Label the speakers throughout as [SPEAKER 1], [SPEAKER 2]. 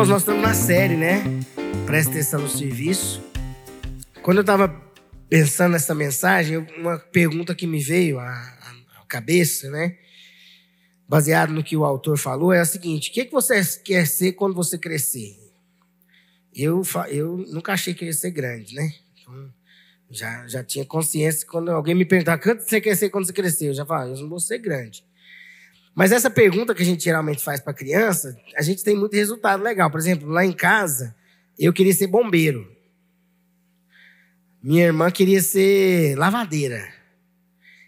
[SPEAKER 1] Irmãos, nós estamos na série, né? Presta atenção no serviço. Quando eu estava pensando nessa mensagem, uma pergunta que me veio à, à cabeça, né? Baseado no que o autor falou, é a seguinte: o que, que você quer ser quando você crescer? Eu, eu nunca achei que ia ser grande, né? Então, já, já tinha consciência quando alguém me perguntar quanto você quer ser quando você crescer, eu já falava, eu não vou ser grande. Mas essa pergunta que a gente geralmente faz para criança, a gente tem muito resultado legal. Por exemplo, lá em casa, eu queria ser bombeiro. Minha irmã queria ser lavadeira.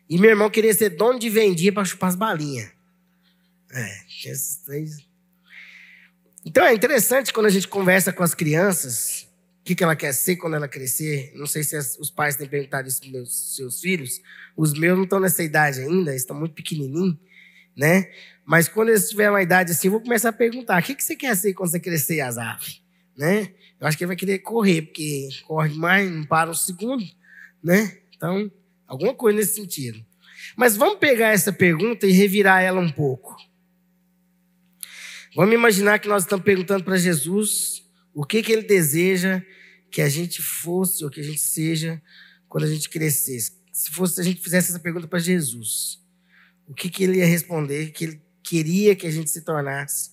[SPEAKER 1] E meu irmão queria ser dono de vendia para chupar as balinhas. É, esses três. Então é interessante quando a gente conversa com as crianças, o que, que ela quer ser quando ela crescer. Não sei se os pais têm perguntado isso para meus seus filhos. Os meus não estão nessa idade ainda, estão muito pequenininhos né? Mas quando eles tiverem uma idade assim, eu vou começar a perguntar: o que, que você quer ser quando você crescer, Azaf? Né? Eu acho que ele vai querer correr, porque corre demais, não para um segundo, né? Então, alguma coisa nesse sentido. Mas vamos pegar essa pergunta e revirar ela um pouco. Vamos imaginar que nós estamos perguntando para Jesus o que, que ele deseja que a gente fosse ou que a gente seja quando a gente crescesse. Se fosse a gente fizesse essa pergunta para Jesus o que, que ele ia responder, que ele queria que a gente se tornasse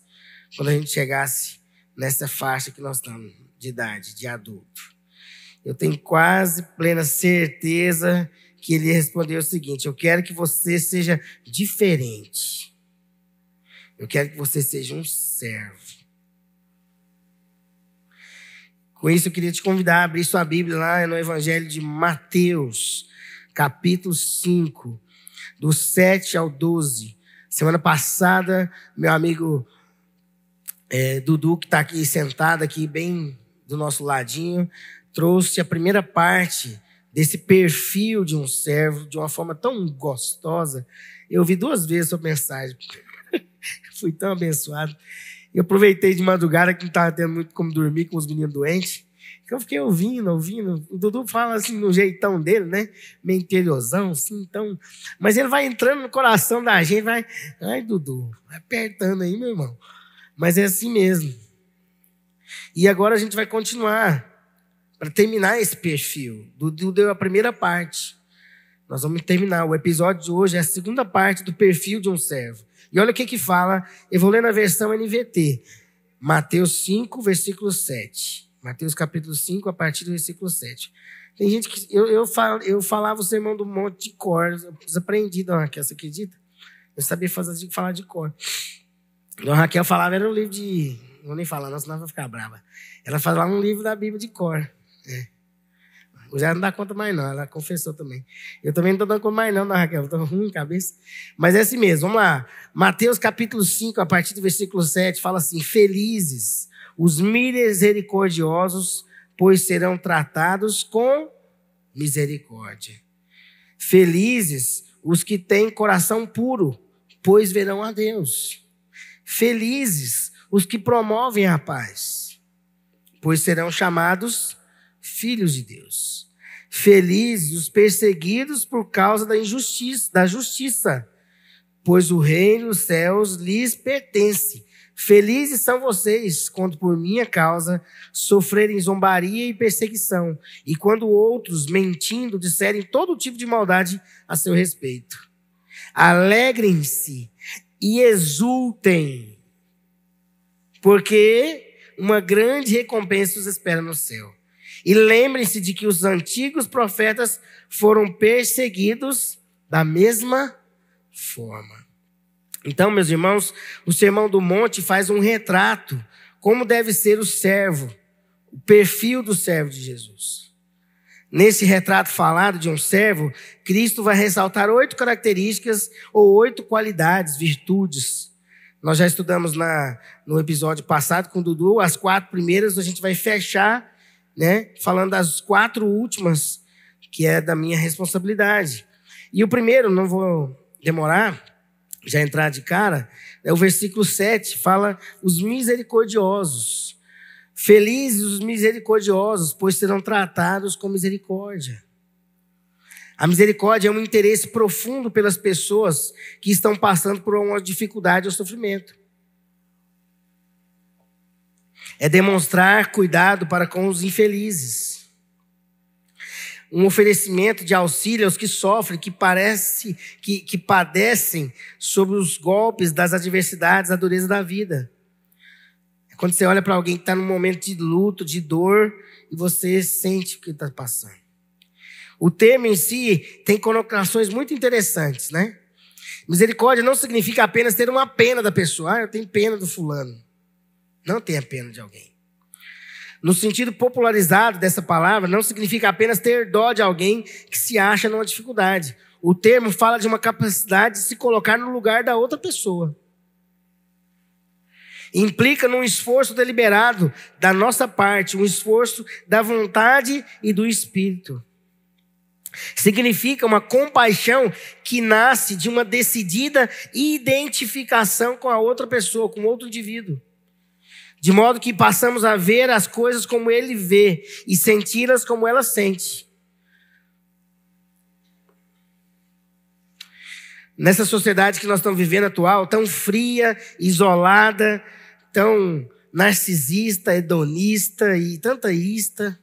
[SPEAKER 1] quando a gente chegasse nessa faixa que nós estamos de idade, de adulto. Eu tenho quase plena certeza que ele ia responder o seguinte: Eu quero que você seja diferente. Eu quero que você seja um servo. Com isso, eu queria te convidar a abrir sua Bíblia lá no Evangelho de Mateus, capítulo 5, do 7 ao 12. Semana passada, meu amigo é, Dudu, que está aqui sentado aqui bem do nosso ladinho, trouxe a primeira parte desse perfil de um servo de uma forma tão gostosa. Eu vi duas vezes sua mensagem. Fui tão abençoado. Eu aproveitei de madrugada que não estava tendo muito como dormir com os meninos doentes. Eu fiquei ouvindo, ouvindo. O Dudu fala assim no jeitão dele, né? Meio interiorzão, assim, então. Mas ele vai entrando no coração da gente, vai. Ai, Dudu, vai apertando aí, meu irmão. Mas é assim mesmo. E agora a gente vai continuar para terminar esse perfil. Dudu deu a primeira parte. Nós vamos terminar. O episódio de hoje é a segunda parte do perfil de um servo. E olha o que que fala. Eu vou ler na versão NVT. Mateus 5, versículo 7. Mateus capítulo 5, a partir do versículo 7. Tem gente que. Eu, eu, fal, eu falava o sermão do monte de cor. Aprendi, dona Raquel, você acredita? Eu sabia fazer, falar de cor. Dona Raquel falava, era um livro de. Não vou nem falar, não, senão vai ficar brava. Ela falava um livro da Bíblia de cor. É. Já não dá conta mais, não. Ela confessou também. Eu também não estou dando conta mais, não, Dona Raquel. Estou ruim em cabeça. Mas é assim mesmo. Vamos lá. Mateus capítulo 5, a partir do versículo 7, fala assim: Felizes os misericordiosos, pois serão tratados com misericórdia. Felizes os que têm coração puro, pois verão a Deus. Felizes os que promovem a paz, pois serão chamados filhos de Deus. Felizes os perseguidos por causa da injustiça, da justiça, pois o reino dos céus lhes pertence. Felizes são vocês quando por minha causa sofrerem zombaria e perseguição, e quando outros, mentindo, disserem todo tipo de maldade a seu respeito. Alegrem-se e exultem, porque uma grande recompensa os espera no céu. E lembrem-se de que os antigos profetas foram perseguidos da mesma forma. Então, meus irmãos, o Sermão do Monte faz um retrato como deve ser o servo, o perfil do servo de Jesus. Nesse retrato falado de um servo, Cristo vai ressaltar oito características ou oito qualidades, virtudes. Nós já estudamos na, no episódio passado com o Dudu, as quatro primeiras, a gente vai fechar, né, falando das quatro últimas, que é da minha responsabilidade. E o primeiro, não vou demorar, já entrar de cara, é o versículo 7 fala os misericordiosos. Felizes os misericordiosos, pois serão tratados com misericórdia. A misericórdia é um interesse profundo pelas pessoas que estão passando por uma dificuldade ou sofrimento. é demonstrar cuidado para com os infelizes. Um oferecimento de auxílio aos que sofrem, que parece que, que padecem sobre os golpes das adversidades, da dureza da vida. É quando você olha para alguém que está num momento de luto, de dor, e você sente o que está passando. O termo em si tem conotações muito interessantes, né? Misericórdia não significa apenas ter uma pena da pessoa. Ah, eu tenho pena do fulano. Não tenha pena de alguém. No sentido popularizado dessa palavra, não significa apenas ter dó de alguém que se acha numa dificuldade. O termo fala de uma capacidade de se colocar no lugar da outra pessoa. Implica num esforço deliberado da nossa parte, um esforço da vontade e do espírito. Significa uma compaixão que nasce de uma decidida identificação com a outra pessoa, com outro indivíduo. De modo que passamos a ver as coisas como ele vê e senti-las como ela sente. Nessa sociedade que nós estamos vivendo atual, tão fria, isolada, tão narcisista, hedonista e tanta ista,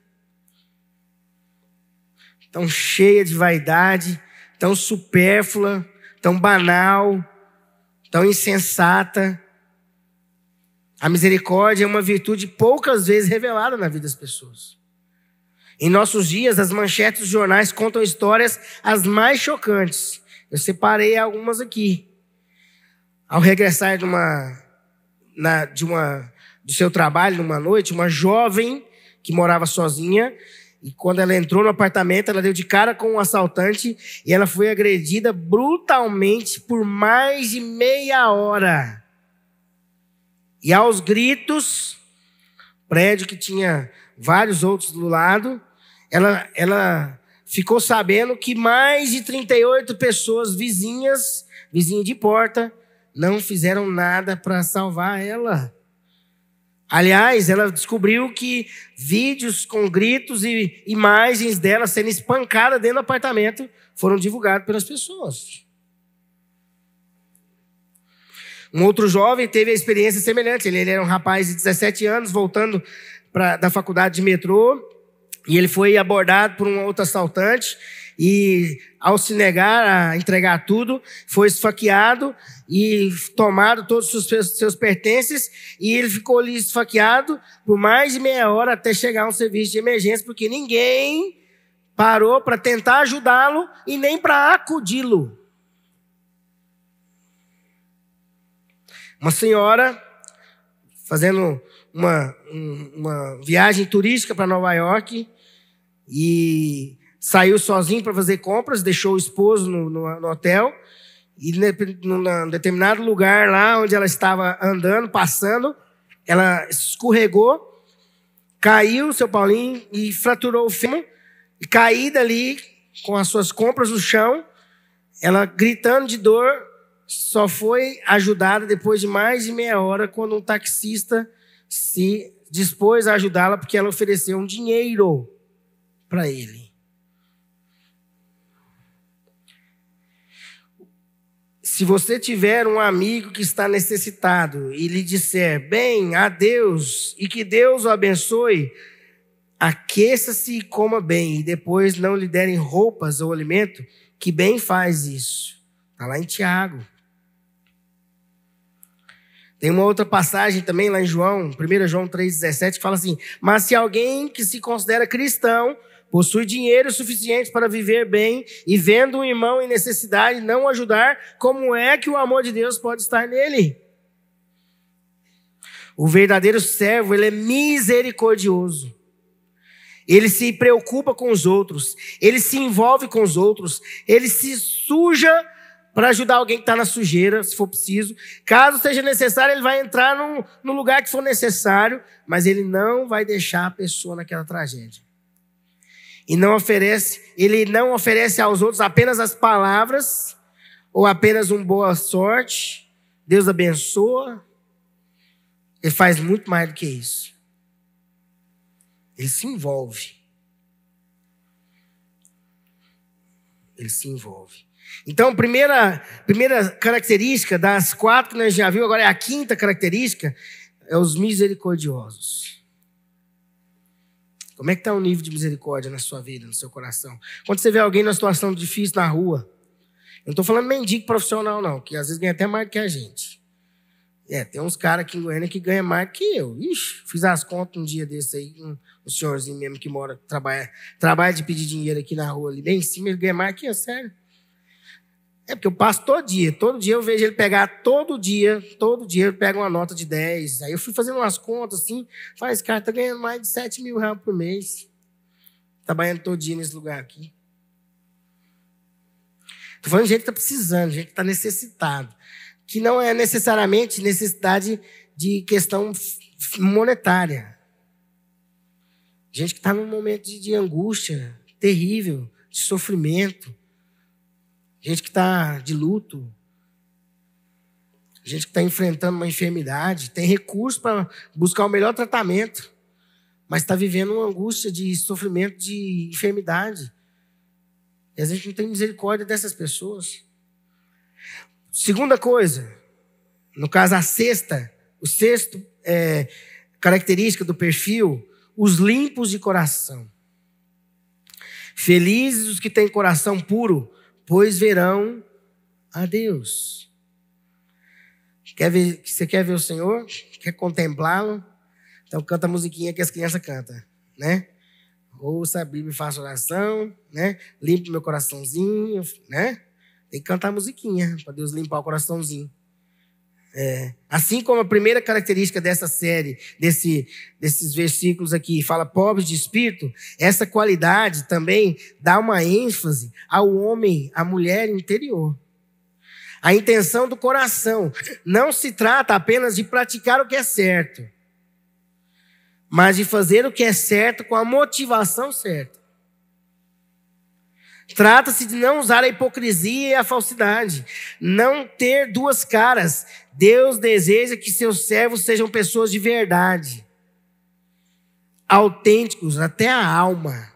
[SPEAKER 1] tão cheia de vaidade, tão supérflua, tão banal, tão insensata. A misericórdia é uma virtude poucas vezes revelada na vida das pessoas. Em nossos dias, as manchetes dos jornais contam histórias as mais chocantes. Eu separei algumas aqui. Ao regressar de uma, na, de uma, do seu trabalho numa noite, uma jovem que morava sozinha e quando ela entrou no apartamento, ela deu de cara com um assaltante e ela foi agredida brutalmente por mais de meia hora. E aos gritos, prédio que tinha vários outros do lado, ela, ela ficou sabendo que mais de 38 pessoas vizinhas, vizinhas de porta, não fizeram nada para salvar ela. Aliás, ela descobriu que vídeos com gritos e imagens dela sendo espancada dentro do apartamento foram divulgados pelas pessoas. Um outro jovem teve a experiência semelhante. Ele, ele era um rapaz de 17 anos, voltando pra, da faculdade de metrô, e ele foi abordado por um outro assaltante e ao se negar a entregar tudo, foi esfaqueado e tomado todos os seus, seus pertences e ele ficou ali esfaqueado por mais de meia hora até chegar um serviço de emergência, porque ninguém parou para tentar ajudá-lo e nem para acudi-lo. Uma senhora fazendo uma, uma viagem turística para Nova York e saiu sozinho para fazer compras, deixou o esposo no, no, no hotel. E num determinado lugar lá onde ela estava andando, passando, ela escorregou, caiu, seu Paulinho, e fraturou o fêmur. E caída ali, com as suas compras no chão, ela gritando de dor, só foi ajudada depois de mais de meia hora, quando um taxista se dispôs a ajudá-la, porque ela ofereceu um dinheiro para ele. Se você tiver um amigo que está necessitado e lhe disser bem a Deus e que Deus o abençoe, aqueça-se e coma bem, e depois não lhe derem roupas ou alimento, que bem faz isso. Está lá em Tiago. Tem uma outra passagem também lá em João, 1 João 3,17, que fala assim: Mas se alguém que se considera cristão possui dinheiro suficiente para viver bem e vendo um irmão em necessidade não ajudar, como é que o amor de Deus pode estar nele? O verdadeiro servo, ele é misericordioso. Ele se preocupa com os outros, ele se envolve com os outros, ele se suja para ajudar alguém que está na sujeira, se for preciso. Caso seja necessário, ele vai entrar no, no lugar que for necessário, mas ele não vai deixar a pessoa naquela tragédia e não oferece, ele não oferece aos outros apenas as palavras ou apenas uma boa sorte. Deus abençoa. Ele faz muito mais do que isso. Ele se envolve. Ele se envolve. Então, primeira, primeira característica das quatro que nós já viu, agora é a quinta característica. é os misericordiosos. Como é que está o nível de misericórdia na sua vida, no seu coração? Quando você vê alguém numa situação difícil na rua, eu não estou falando mendigo profissional, não, que às vezes ganha até mais que a gente. É, tem uns caras aqui em Goiânia que ganham mais que eu. Ixi, fiz as contas um dia desse aí, um, um senhorzinho mesmo que mora, trabalha, trabalha de pedir dinheiro aqui na rua, ali bem em cima, ele ganha mais que eu, sério. É porque eu passo todo dia, todo dia eu vejo ele pegar, todo dia, todo dia ele pega uma nota de 10. Aí eu fui fazendo umas contas assim, faz, cara tá ganhando mais de 7 mil reais por mês. Trabalhando todo dia nesse lugar aqui. Tô falando de gente que tá precisando, gente que tá necessitado que não é necessariamente necessidade de questão monetária. Gente que está num momento de, de, angústia terrível, de sofrimento. Gente que está de luto. Gente que está enfrentando uma enfermidade. Tem recurso para buscar o melhor tratamento. Mas está vivendo uma angústia de sofrimento, de enfermidade. E a gente não tem misericórdia dessas pessoas. Segunda coisa, no caso a sexta, o sexto é, característica do perfil, os limpos de coração. Felizes os que têm coração puro, pois verão a Deus. Quer ver, você quer ver o Senhor? Quer contemplá-lo? Então canta a musiquinha que as crianças cantam, né? Ouça a Bíblia e faça oração, né? Limpe meu coraçãozinho, né? Tem que cantar musiquinha para Deus limpar o coraçãozinho. É. Assim como a primeira característica dessa série, desse, desses versículos aqui, fala pobres de espírito, essa qualidade também dá uma ênfase ao homem, à mulher interior. A intenção do coração não se trata apenas de praticar o que é certo, mas de fazer o que é certo com a motivação certa. Trata-se de não usar a hipocrisia e a falsidade, não ter duas caras. Deus deseja que seus servos sejam pessoas de verdade, autênticos até a alma.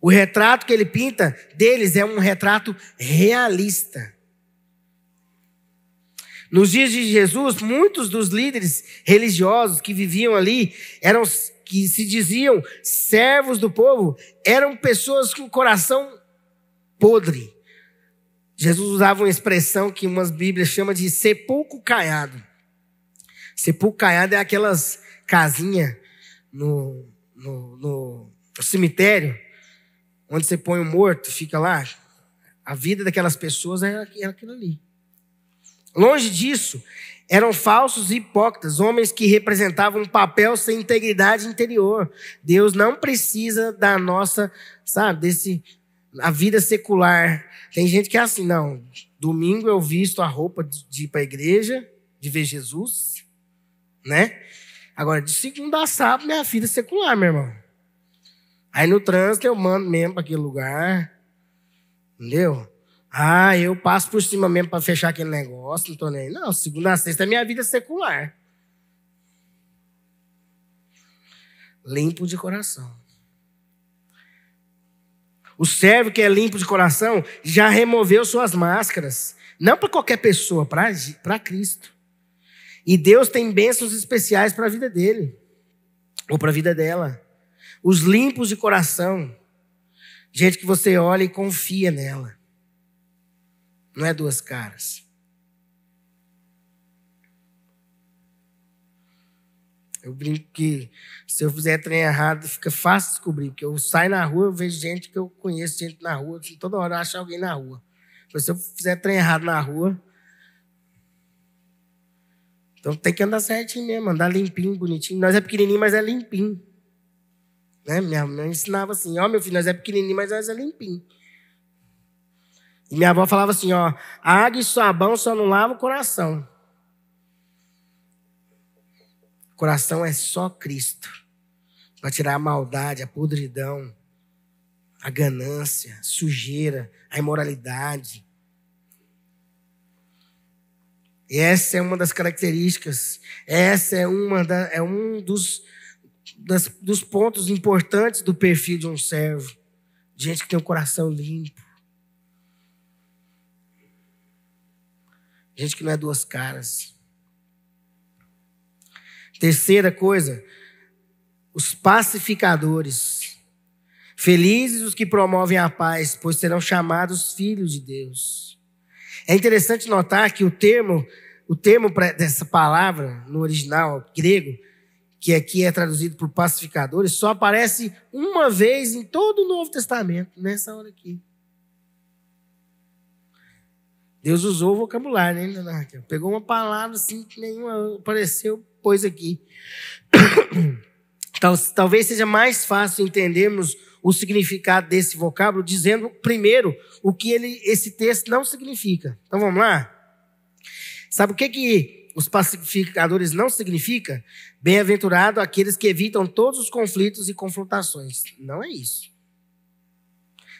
[SPEAKER 1] O retrato que ele pinta deles é um retrato realista. Nos dias de Jesus, muitos dos líderes religiosos que viviam ali eram que se diziam servos do povo, eram pessoas com coração podre. Jesus usava uma expressão que umas Bíblias chamam de sepulcro caiado. Sepulcro caiado é aquelas casinhas no, no, no, no cemitério, onde você põe o morto, fica lá. A vida daquelas pessoas era aquilo ali. Longe disso, eram falsos e hipócritas, homens que representavam um papel sem integridade interior. Deus não precisa da nossa, sabe, desse a vida secular. Tem gente que é assim, não. Domingo eu visto a roupa de ir para a igreja, de ver Jesus, né? Agora, de segunda a sábado, minha vida é secular, meu irmão. Aí no trânsito eu mando mesmo para aquele lugar. Entendeu? Ah, eu passo por cima mesmo para fechar aquele negócio, não tô nem. Não, segunda a sexta é minha vida secular. Limpo de coração. O servo que é limpo de coração já removeu suas máscaras. Não para qualquer pessoa, para Cristo. E Deus tem bênçãos especiais para a vida dele, ou para a vida dela. Os limpos de coração, gente que você olha e confia nela. Não é duas caras. Eu brinco que se eu fizer trem errado, fica fácil descobrir. Porque eu saio na rua, eu vejo gente que eu conheço, gente na rua, assim, toda hora eu acho alguém na rua. Mas se eu fizer trem errado na rua. Então tem que andar certinho mesmo, andar limpinho, bonitinho. Nós é pequenininho, mas é limpinho. Né? Minha mãe ensinava assim: ó, oh, meu filho, nós é pequenininho, mas nós é limpinho. E minha avó falava assim: ó, água e sabão só não lava o coração. Coração é só Cristo. Para tirar a maldade, a podridão, a ganância, a sujeira, a imoralidade. E essa é uma das características, essa é, uma da, é um dos, das, dos pontos importantes do perfil de um servo. Gente que tem o um coração limpo. Gente que não é duas caras. Terceira coisa, os pacificadores. Felizes os que promovem a paz, pois serão chamados filhos de Deus. É interessante notar que o termo, o termo dessa palavra no original grego, que aqui é traduzido por pacificadores, só aparece uma vez em todo o Novo Testamento, nessa hora aqui. Deus usou o vocabulário, né? Pegou uma palavra assim que nenhuma apareceu, pôs aqui. Talvez seja mais fácil entendermos o significado desse vocábulo dizendo primeiro o que ele, esse texto não significa. Então vamos lá? Sabe o que, que os pacificadores não significa? Bem-aventurado aqueles que evitam todos os conflitos e confrontações. Não é isso.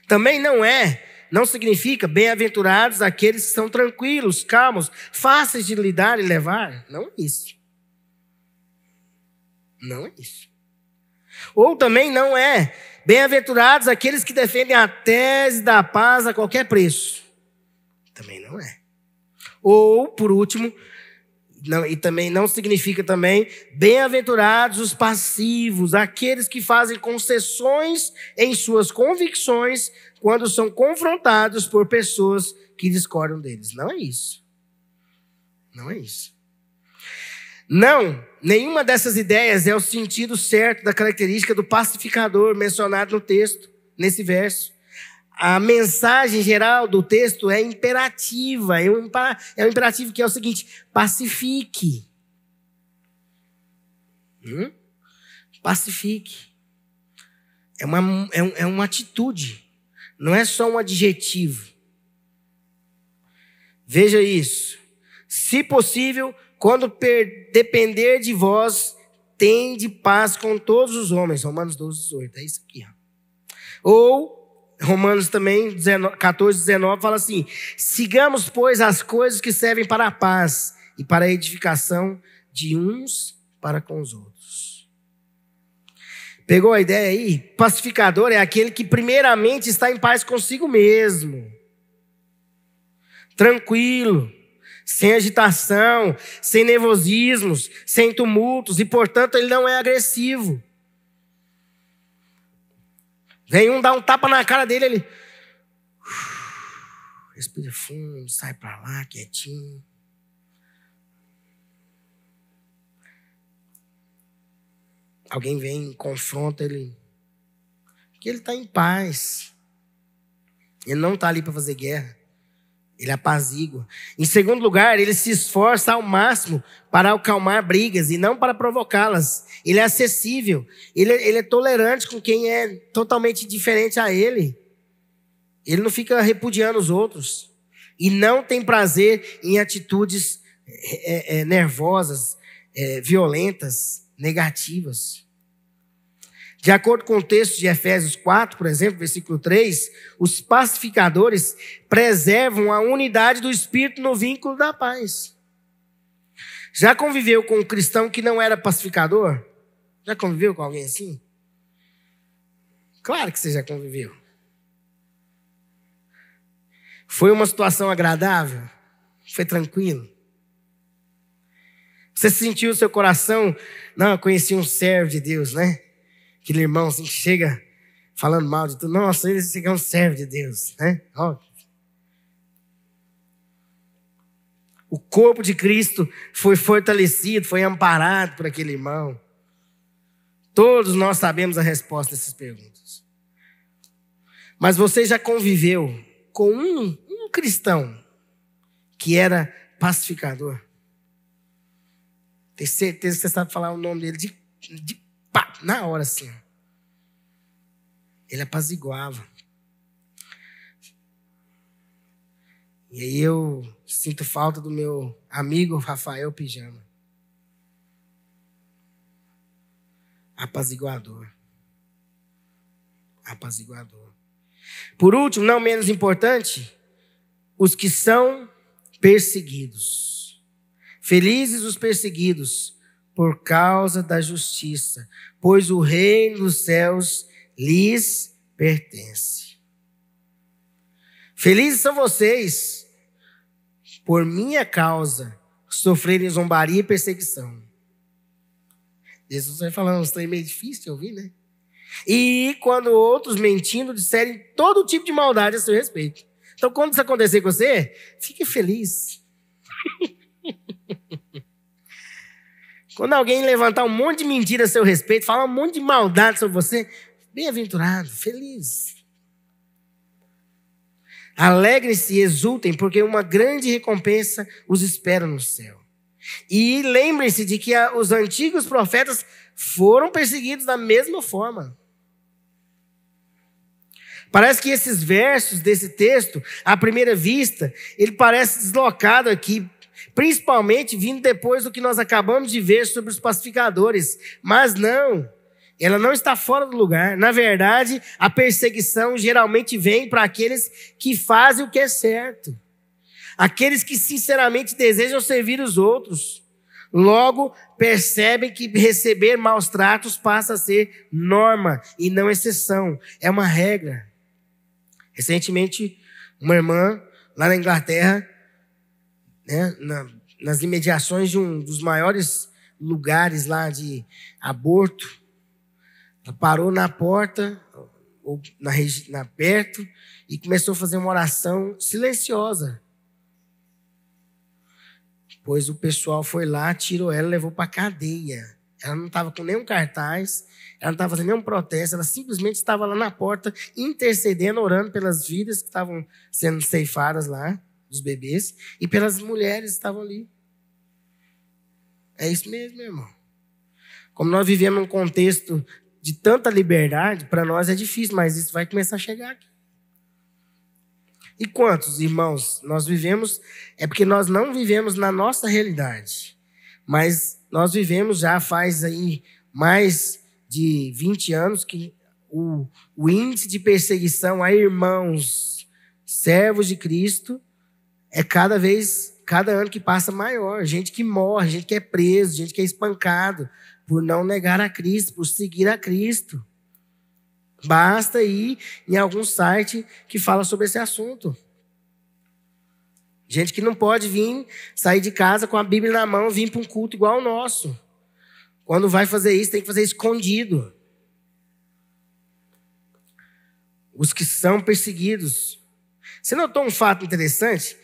[SPEAKER 1] Também não é não significa bem-aventurados aqueles que são tranquilos, calmos, fáceis de lidar e levar. Não é isso. Não é isso. Ou também não é bem-aventurados aqueles que defendem a tese da paz a qualquer preço. Também não é. Ou, por último, não, e também não significa também bem-aventurados os passivos, aqueles que fazem concessões em suas convicções quando são confrontados por pessoas que discordam deles. Não é isso. Não é isso. Não, nenhuma dessas ideias é o sentido certo da característica do pacificador mencionado no texto, nesse verso. A mensagem geral do texto é imperativa, é um, é um imperativo que é o seguinte: pacifique. Hum? Pacifique. É uma, é, é uma atitude. Não é só um adjetivo. Veja isso. Se possível, quando depender de vós, tende paz com todos os homens. Romanos 12, 18. É isso aqui. Ó. Ou, Romanos também, 14, 19, fala assim: sigamos, pois, as coisas que servem para a paz e para a edificação de uns para com os outros. Pegou a ideia aí? Pacificador é aquele que primeiramente está em paz consigo mesmo. Tranquilo, sem agitação, sem nervosismos, sem tumultos, e portanto ele não é agressivo. Vem um dar um tapa na cara dele, ele respira fundo, sai para lá, quietinho. Alguém vem, confronta ele. Porque ele está em paz. Ele não está ali para fazer guerra. Ele apazigua. Em segundo lugar, ele se esforça ao máximo para acalmar brigas e não para provocá-las. Ele é acessível. Ele, ele é tolerante com quem é totalmente diferente a ele. Ele não fica repudiando os outros. E não tem prazer em atitudes é, é, nervosas, é, violentas negativas. De acordo com o texto de Efésios 4, por exemplo, versículo 3, os pacificadores preservam a unidade do espírito no vínculo da paz. Já conviveu com um cristão que não era pacificador? Já conviveu com alguém assim? Claro que você já conviveu. Foi uma situação agradável? Foi tranquilo? Você sentiu o seu coração? Não, eu conheci um servo de Deus, né? Aquele irmão assim que chega falando mal de tudo. Nossa, ele é um servo de Deus, né? O corpo de Cristo foi fortalecido, foi amparado por aquele irmão. Todos nós sabemos a resposta dessas perguntas. Mas você já conviveu com um, um cristão que era pacificador? Tem certeza que você sabe falar o nome dele de, de pá, na hora assim. Ele apaziguava. E aí eu sinto falta do meu amigo Rafael Pijama. Apaziguador. Apaziguador. Por último, não menos importante, os que são perseguidos. Felizes os perseguidos por causa da justiça, pois o reino dos céus lhes pertence. Felizes são vocês por minha causa sofrerem zombaria e perseguição. Jesus vai falando uns trem meio difícil de ouvir, né? E quando outros mentindo disserem todo tipo de maldade a seu respeito. Então, quando isso acontecer com você, fique feliz. quando alguém levantar um monte de mentira a seu respeito, falar um monte de maldade sobre você, bem-aventurado, feliz. Alegrem-se e exultem, porque uma grande recompensa os espera no céu. E lembrem-se de que os antigos profetas foram perseguidos da mesma forma. Parece que esses versos desse texto, à primeira vista, ele parece deslocado aqui, principalmente vindo depois do que nós acabamos de ver sobre os pacificadores. Mas não, ela não está fora do lugar. Na verdade, a perseguição geralmente vem para aqueles que fazem o que é certo, aqueles que sinceramente desejam servir os outros. Logo, percebem que receber maus tratos passa a ser norma e não exceção, é uma regra. Recentemente, uma irmã lá na Inglaterra, né, na, nas imediações de um dos maiores lugares lá de aborto, ela parou na porta, ou na, na perto, e começou a fazer uma oração silenciosa. Pois o pessoal foi lá, tirou ela, levou para cadeia. Ela não estava com nenhum cartaz, ela não estava fazendo nenhum protesto, ela simplesmente estava lá na porta, intercedendo, orando pelas vidas que estavam sendo ceifadas lá, dos bebês, e pelas mulheres que estavam ali. É isso mesmo, irmão. Como nós vivemos num contexto de tanta liberdade, para nós é difícil, mas isso vai começar a chegar aqui. E quantos, irmãos, nós vivemos, é porque nós não vivemos na nossa realidade, mas nós vivemos já faz aí mais de 20 anos que o, o índice de perseguição a irmãos servos de Cristo é cada vez, cada ano que passa maior. Gente que morre, gente que é preso, gente que é espancado por não negar a Cristo, por seguir a Cristo. Basta ir em algum site que fala sobre esse assunto. Gente que não pode vir sair de casa com a Bíblia na mão, vir para um culto igual ao nosso. Quando vai fazer isso, tem que fazer escondido. Os que são perseguidos. Você notou um fato interessante?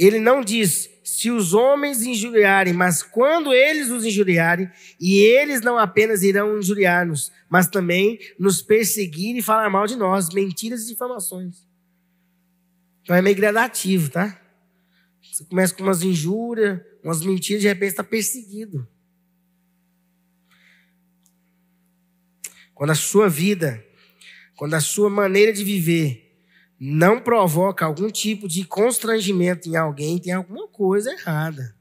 [SPEAKER 1] Ele não diz se os homens injuriarem, mas quando eles os injuriarem, e eles não apenas irão injuriar-nos, mas também nos perseguir e falar mal de nós, mentiras e difamações. Então é meio gradativo, tá? Você começa com umas injúrias, umas mentiras, de repente está perseguido. Quando a sua vida, quando a sua maneira de viver não provoca algum tipo de constrangimento em alguém, tem alguma coisa errada.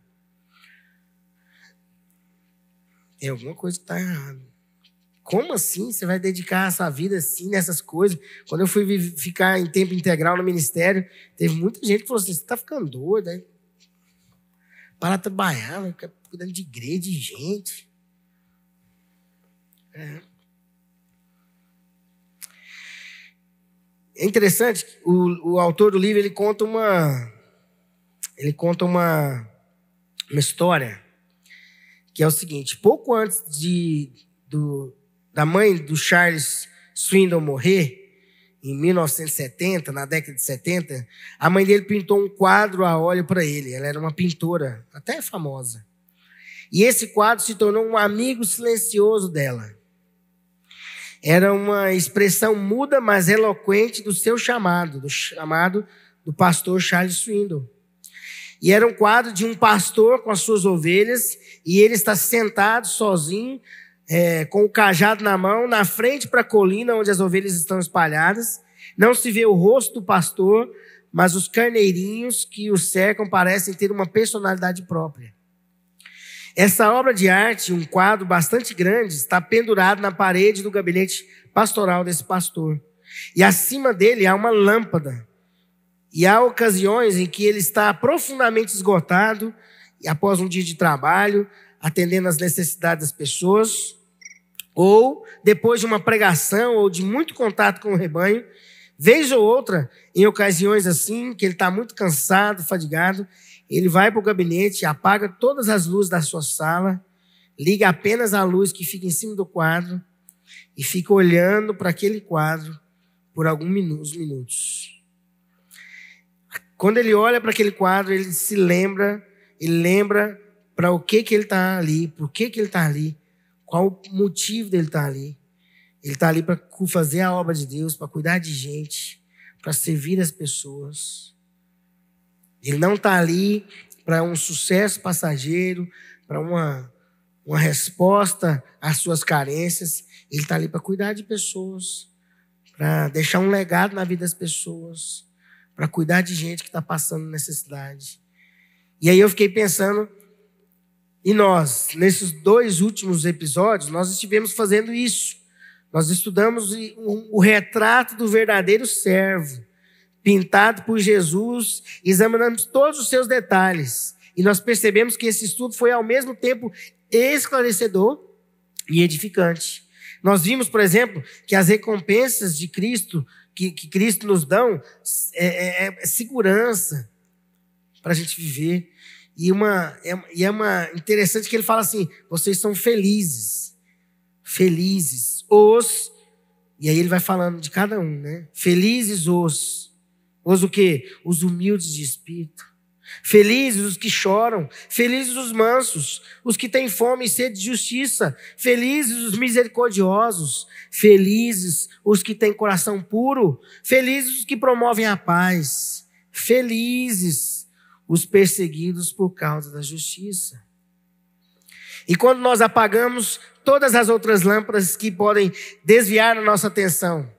[SPEAKER 1] Tem alguma coisa que está errada. Como assim você vai dedicar a sua vida assim nessas coisas? Quando eu fui ficar em tempo integral no ministério, teve muita gente que falou assim: você está ficando doido, aí? para trabalhar, cuidando de igreja, de gente. É. É interessante, o, o autor do livro ele conta uma ele conta uma, uma história que é o seguinte: pouco antes de, do, da mãe do Charles Swindon morrer, em 1970, na década de 70, a mãe dele pintou um quadro a óleo para ele. Ela era uma pintora, até famosa. E esse quadro se tornou um amigo silencioso dela era uma expressão muda, mas eloquente do seu chamado, do chamado do pastor Charles Swindon. E era um quadro de um pastor com as suas ovelhas, e ele está sentado sozinho, é, com o cajado na mão, na frente para a colina onde as ovelhas estão espalhadas. Não se vê o rosto do pastor, mas os carneirinhos que o cercam parecem ter uma personalidade própria. Essa obra de arte, um quadro bastante grande, está pendurado na parede do gabinete pastoral desse pastor. E acima dele há uma lâmpada. E há ocasiões em que ele está profundamente esgotado, e após um dia de trabalho, atendendo às necessidades das pessoas, ou depois de uma pregação ou de muito contato com o rebanho, vez ou outra, em ocasiões assim, que ele está muito cansado, fadigado, ele vai para o gabinete, apaga todas as luzes da sua sala liga apenas a luz que fica em cima do quadro e fica olhando para aquele quadro por alguns minutos. Quando ele olha para aquele quadro, ele se lembra, ele lembra para o que que ele está ali, por que que ele está ali, qual o motivo dele estar tá ali. Ele está ali para fazer a obra de Deus, para cuidar de gente, para servir as pessoas. Ele não está ali para um sucesso passageiro, para uma, uma resposta às suas carências. Ele está ali para cuidar de pessoas, para deixar um legado na vida das pessoas, para cuidar de gente que está passando necessidade. E aí eu fiquei pensando, e nós, nesses dois últimos episódios, nós estivemos fazendo isso. Nós estudamos o retrato do verdadeiro servo pintado por Jesus, examinamos todos os seus detalhes. E nós percebemos que esse estudo foi ao mesmo tempo esclarecedor e edificante. Nós vimos, por exemplo, que as recompensas de Cristo, que, que Cristo nos dão, é, é, é segurança para a gente viver. E, uma, é, é uma interessante que ele fala assim: vocês são felizes. Felizes. Os. E aí ele vai falando de cada um, né? Felizes os os o quê? Os humildes de espírito. Felizes os que choram, felizes os mansos, os que têm fome e sede de justiça, felizes os misericordiosos, felizes os que têm coração puro, felizes os que promovem a paz, felizes os perseguidos por causa da justiça. E quando nós apagamos todas as outras lâmpadas que podem desviar a nossa atenção,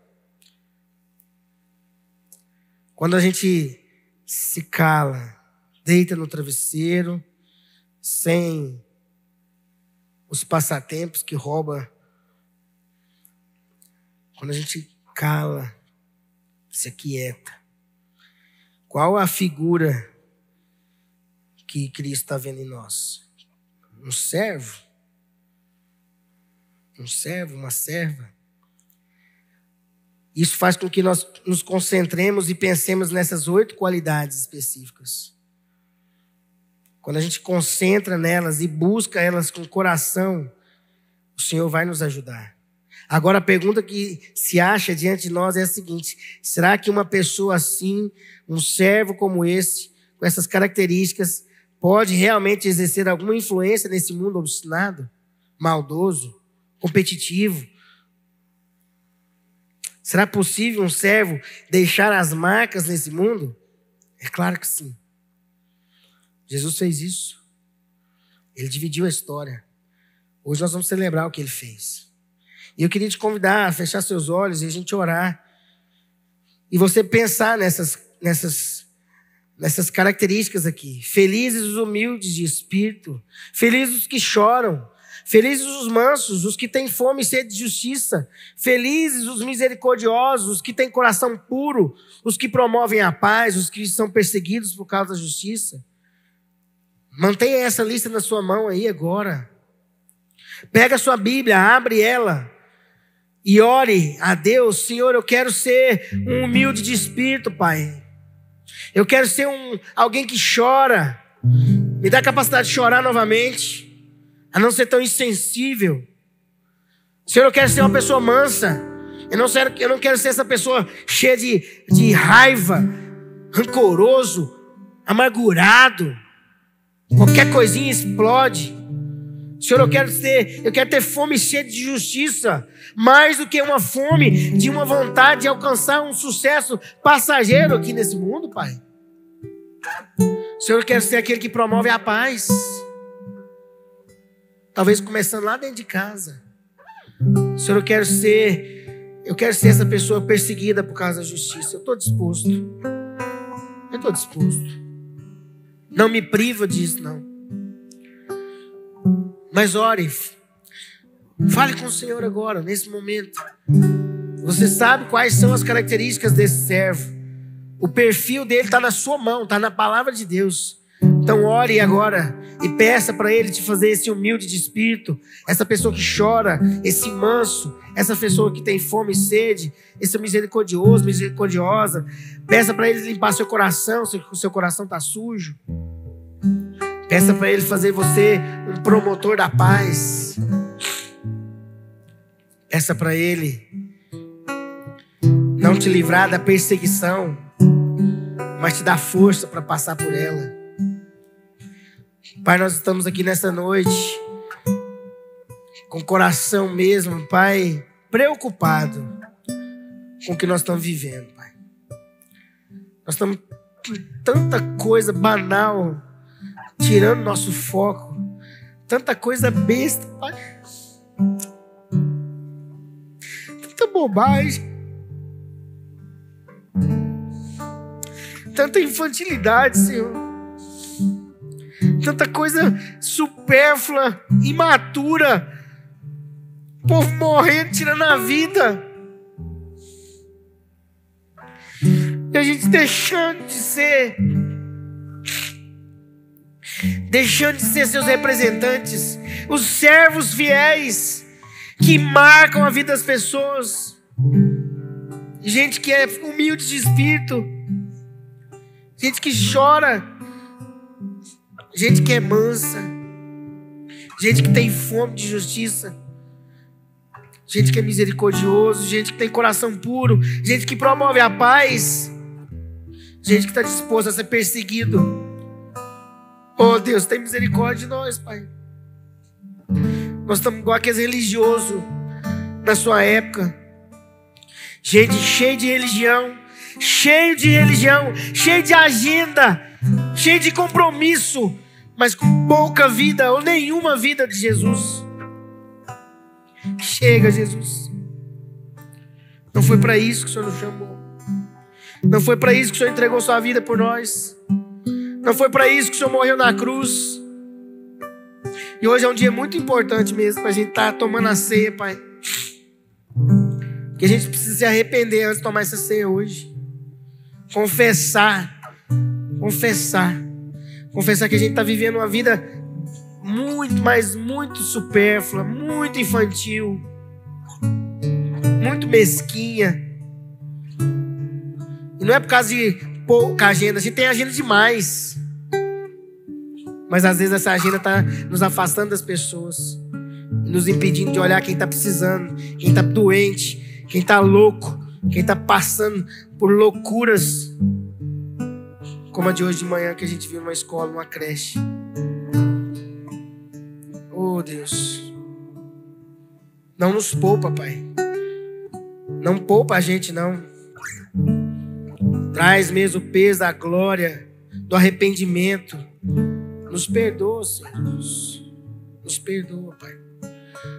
[SPEAKER 1] quando a gente se cala, deita no travesseiro, sem os passatempos que rouba. Quando a gente cala, se aquieta. Qual a figura que Cristo está vendo em nós? Um servo? Um servo, uma serva? Isso faz com que nós nos concentremos e pensemos nessas oito qualidades específicas. Quando a gente concentra nelas e busca elas com o coração, o Senhor vai nos ajudar. Agora a pergunta que se acha diante de nós é a seguinte: será que uma pessoa assim, um servo como esse, com essas características, pode realmente exercer alguma influência nesse mundo obstinado, maldoso, competitivo, Será possível um servo deixar as marcas nesse mundo? É claro que sim. Jesus fez isso. Ele dividiu a história. Hoje nós vamos celebrar o que ele fez. E eu queria te convidar a fechar seus olhos e a gente orar. E você pensar nessas, nessas, nessas características aqui. Felizes os humildes de espírito. Felizes os que choram. Felizes os mansos, os que têm fome e sede de justiça. Felizes os misericordiosos, os que têm coração puro, os que promovem a paz, os que são perseguidos por causa da justiça. Mantenha essa lista na sua mão aí agora. Pega a sua Bíblia, abre ela e ore a Deus, Senhor, eu quero ser um humilde de espírito, Pai. Eu quero ser um alguém que chora. Me dá a capacidade de chorar novamente a não ser tão insensível. Senhor, eu quero ser uma pessoa mansa. Eu não, quero, eu não quero ser essa pessoa cheia de, de raiva, rancoroso, amargurado. Qualquer coisinha explode. Senhor, eu quero ter, eu quero ter fome cheia de justiça, mais do que uma fome de uma vontade de alcançar um sucesso passageiro aqui nesse mundo, Pai. Senhor, eu quero ser aquele que promove a paz. Talvez começando lá dentro de casa. Senhor, eu quero ser, eu quero ser essa pessoa perseguida por causa da justiça. Eu estou disposto. Eu estou disposto. Não me priva disso, não. Mas ore. Fale com o Senhor agora, nesse momento. Você sabe quais são as características desse servo. O perfil dele está na sua mão, está na palavra de Deus. Então ore agora e peça para Ele te fazer esse humilde de espírito, essa pessoa que chora, esse manso, essa pessoa que tem fome e sede, esse misericordioso, misericordiosa. Peça para Ele limpar seu coração, se o seu coração está sujo. Peça para Ele fazer você um promotor da paz. Peça para Ele não te livrar da perseguição, mas te dar força para passar por ela. Pai, nós estamos aqui nessa noite com o coração mesmo, Pai, preocupado com o que nós estamos vivendo, Pai. Nós estamos com tanta coisa banal tirando nosso foco, tanta coisa besta, Pai. Tanta bobagem. Tanta infantilidade, Senhor. Tanta coisa supérflua, imatura. O povo morrendo, tirando a vida. E a gente deixando de ser, deixando de ser seus representantes, os servos fiéis que marcam a vida das pessoas. Gente que é humilde de espírito, gente que chora, gente que é mansa, gente que tem fome de justiça gente que é misericordioso, gente que tem coração puro, gente que promove a paz. Gente que está disposto a ser perseguido. Oh Deus, tem misericórdia de nós, Pai. Nós estamos igual aqueles religiosos da sua época. Gente cheio de religião, cheio de religião, cheio de agenda, cheio de compromisso, mas com pouca vida ou nenhuma vida de Jesus. Chega, Jesus. Não foi para isso que o Senhor nos chamou. Não foi para isso que o Senhor entregou sua vida por nós. Não foi para isso que o Senhor morreu na cruz. E hoje é um dia muito importante mesmo para a gente estar tá tomando a ceia, Pai. Que a gente precisa se arrepender antes de tomar essa ceia hoje. Confessar. Confessar. Confessar que a gente está vivendo uma vida muito, mas muito supérflua, muito infantil, muito mesquinha. E não é por causa de pouca agenda, a gente tem agenda demais. Mas às vezes essa agenda está nos afastando das pessoas, nos impedindo de olhar quem está precisando, quem está doente, quem está louco, quem está passando por loucuras, como a de hoje de manhã que a gente viu numa escola, numa creche. Oh Deus, não nos poupa, Pai. Não poupa a gente, não. Traz mesmo o peso da glória, do arrependimento. Nos perdoa, Senhor Deus. Nos perdoa, Pai.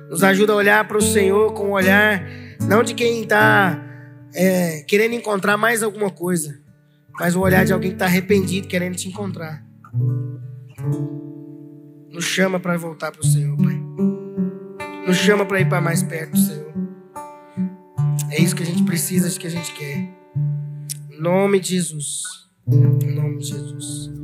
[SPEAKER 1] Nos ajuda a olhar para o Senhor com um olhar, não de quem está é, querendo encontrar mais alguma coisa, mas o olhar de alguém que está arrependido, querendo te encontrar. Nos chama para voltar para o Senhor, Pai. Nos chama para ir para mais perto do Senhor. É isso que a gente precisa, é isso que a gente quer. Em nome de Jesus. Em nome de Jesus.